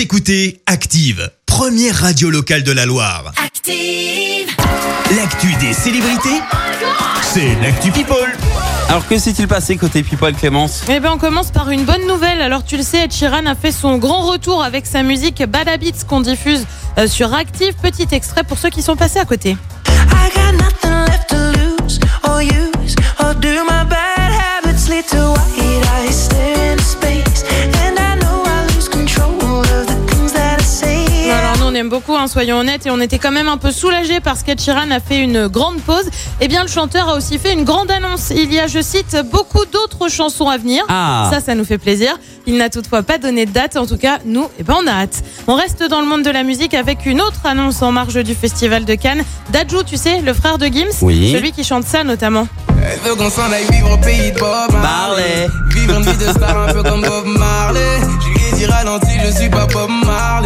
Vous écoutez Active, première radio locale de la Loire. Active. L'actu des célébrités, c'est l'actu People. Alors que s'est-il passé côté People Clémence? Eh ben on commence par une bonne nouvelle. Alors tu le sais, Ed Sheeran a fait son grand retour avec sa musique Bad Habits qu'on diffuse euh, sur Active. Petit extrait pour ceux qui sont passés à côté. I got nothing left to lose or use or do my bad beaucoup, hein, soyons honnêtes, et on était quand même un peu soulagés parce qu'Ed Sheeran a fait une grande pause. Eh bien le chanteur a aussi fait une grande annonce. Il y a, je cite, beaucoup d'autres chansons à venir. Ah. Ça, ça nous fait plaisir. Il n'a toutefois pas donné de date. En tout cas, nous, eh ben, on a hâte. On reste dans le monde de la musique avec une autre annonce en marge du Festival de Cannes. Dadju, tu sais, le frère de Gims. Oui. Celui qui chante ça notamment. Elle veut qu'on s'en aille vivre au pays de Bob Marley. Vivre une vie de star un peu comme Bob Marley. Je lui ai dit ralenti, je suis pas Bob Marley.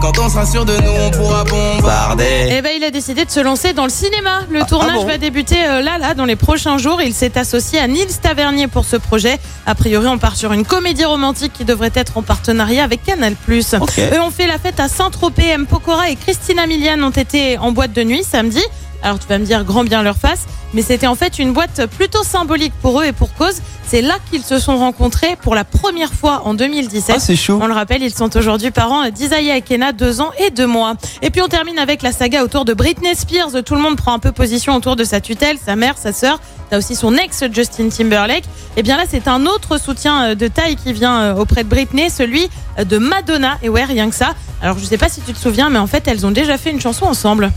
Quand on sera sûr de nous, on pourra bombarder. Eh ben, il a décidé de se lancer dans le cinéma. Le tournage bon va débuter euh, là, là, dans les prochains jours. Il s'est associé à Nils Tavernier pour ce projet. A priori, on part sur une comédie romantique qui devrait être en partenariat avec Canal+. Ok. Eux ont fait la fête à Saint-Tropez. M. Pokora et Christina Milian ont été en boîte de nuit samedi. Alors tu vas me dire grand bien leur face, mais c'était en fait une boîte plutôt symbolique pour eux et pour cause. C'est là qu'ils se sont rencontrés pour la première fois en 2017. Ah, c'est chaud. On le rappelle, ils sont aujourd'hui parents d'Isaiah et Kenna, deux ans et deux mois. Et puis on termine avec la saga autour de Britney Spears. Tout le monde prend un peu position autour de sa tutelle, sa mère, sa sœur. T'as aussi son ex Justin Timberlake. Et bien là, c'est un autre soutien euh, de taille qui vient euh, auprès de Britney, celui euh, de Madonna. Et ouais, rien que ça. Alors je sais pas si tu te souviens, mais en fait, elles ont déjà fait une chanson ensemble.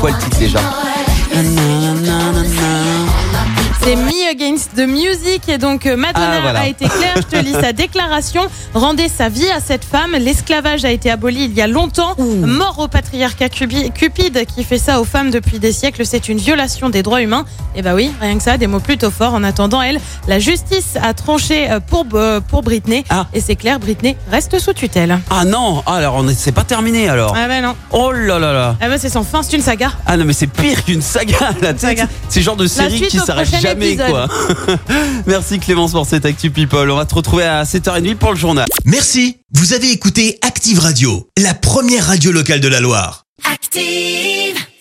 Quoi le titre déjà C'est Me Against the Music et donc euh, Madonna Ah, voilà. a été claire, je te lis sa déclaration, rendez sa vie à cette femme, l'esclavage a été aboli il y a longtemps, mort au patriarcat cupide qui fait ça aux femmes depuis des siècles, c'est une violation des droits humains. Et bah oui, rien que ça, des mots plutôt forts. En attendant, elle, la justice a tranché euh, pour, euh, pour Britney Ah. et c'est clair, Britney reste sous tutelle. Ah non Ah, Alors c'est pas terminé alors Ah bah non, Oh là là là ah bah c'est sans fin, c'est une saga. Ah non mais c'est pire qu'une saga. C'est genre de série qui s'arrête prochain jamais épisode. quoi Merci Clémence pour cette Actu People On va te retrouver à 7h30 pour le journal Merci, vous avez écouté Active Radio, la première radio locale de la Loire. Active.